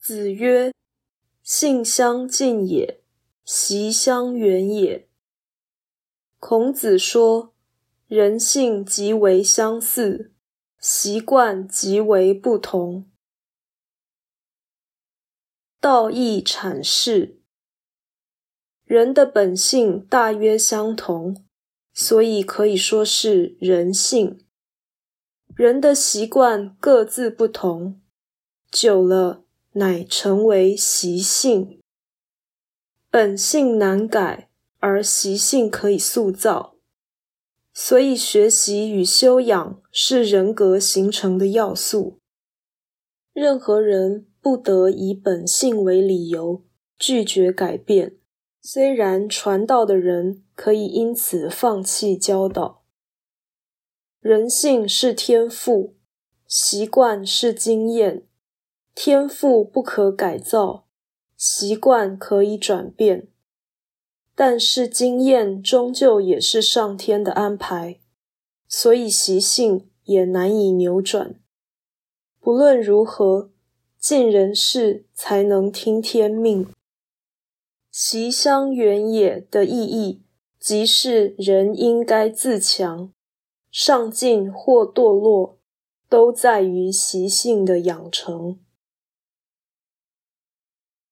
子曰：“性相近也，习相远也。”孔子说：“人性极为相似，习惯极为不同。”道义阐释：人的本性大约相同，所以可以说是人性。人的习惯各自不同，久了。乃成为习性，本性难改，而习性可以塑造。所以，学习与修养是人格形成的要素。任何人不得以本性为理由拒绝改变。虽然传道的人可以因此放弃教导。人性是天赋，习惯是经验。天赋不可改造，习惯可以转变，但是经验终究也是上天的安排，所以习性也难以扭转。不论如何，尽人事才能听天命。习相远也的意义，即是人应该自强，上进或堕落，都在于习性的养成。